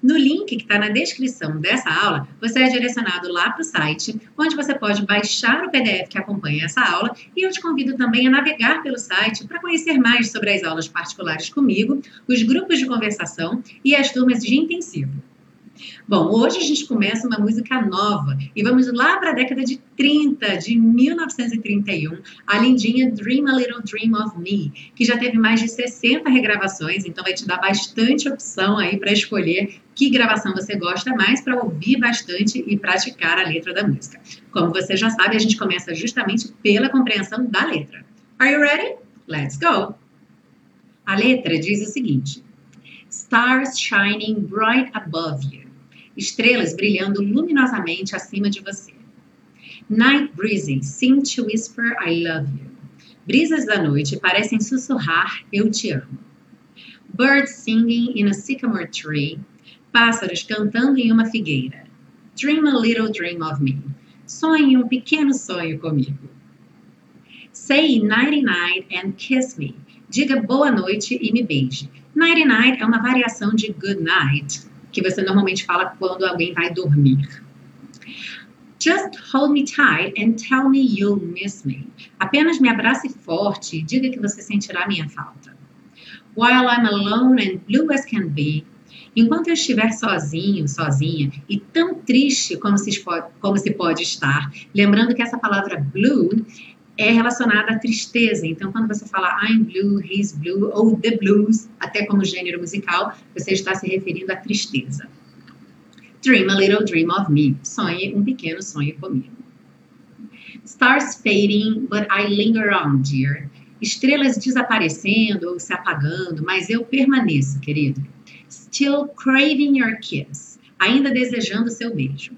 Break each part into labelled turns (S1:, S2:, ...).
S1: No link que está na descrição dessa aula, você é direcionado lá para o site, onde você pode baixar o PDF que acompanha essa aula e eu te convido também a navegar pelo site para conhecer mais sobre as aulas particulares comigo, os grupos de conversação e as turmas de intensivo. Bom, hoje a gente começa uma música nova e vamos lá para a década de 30, de 1931, a lindinha Dream a Little Dream of Me, que já teve mais de 60 regravações, então vai te dar bastante opção aí para escolher que gravação você gosta mais para ouvir bastante e praticar a letra da música. Como você já sabe, a gente começa justamente pela compreensão da letra. Are you ready? Let's go! A letra diz o seguinte: Stars shining bright above you estrelas brilhando luminosamente acima de você. Night breezes seem to whisper I love you. Brisas da noite parecem sussurrar eu te amo. Birds singing in a sycamore tree. Pássaros cantando em uma figueira. Dream a little dream of me. Sonhe um pequeno sonho comigo. Say nighty night and kiss me. Diga boa noite e me beije. Nighty night é uma variação de good night, que você normalmente fala quando alguém vai dormir. Just hold me tight and tell me you'll miss me. Apenas me abrace forte e diga que você sentirá minha falta. While I'm alone and blue as can be, enquanto eu estiver sozinho, sozinha e tão triste como se, como se pode estar, lembrando que essa palavra blue é relacionada à tristeza. Então, quando você fala I'm blue, he's blue, ou the blues, até como gênero musical, você está se referindo à tristeza. Dream a little dream of me. Sonhe um pequeno sonho comigo. Stars fading, but I linger on, dear. Estrelas desaparecendo ou se apagando, mas eu permaneço, querido. Still craving your kiss. Ainda desejando seu beijo.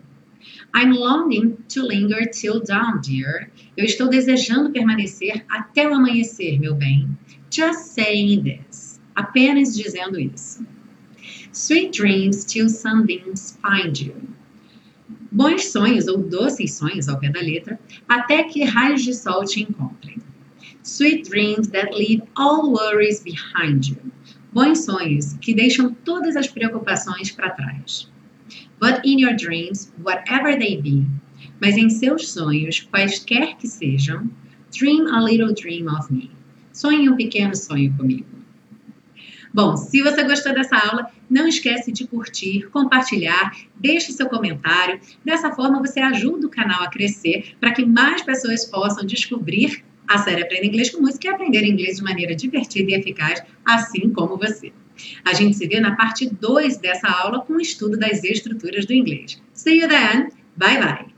S1: I'm longing to linger till dawn, dear. Eu estou desejando permanecer até o amanhecer, meu bem. Just saying this. Apenas dizendo isso. Sweet dreams till sunbeams find you. Bons sonhos ou doces sonhos ao pé da letra, até que raios de sol te encontrem. Sweet dreams that leave all worries behind you. Bons sonhos que deixam todas as preocupações para trás. But in your dreams, whatever they be, mas em seus sonhos, quaisquer que sejam, dream a little dream of me. Sonhe um pequeno sonho comigo. Bom, se você gostou dessa aula, não esquece de curtir, compartilhar, deixe seu comentário. Dessa forma você ajuda o canal a crescer para que mais pessoas possam descobrir a série Aprenda Inglês com Música e aprender inglês de maneira divertida e eficaz, assim como você. A gente se vê na parte 2 dessa aula com o estudo das estruturas do inglês. See you then. Bye bye.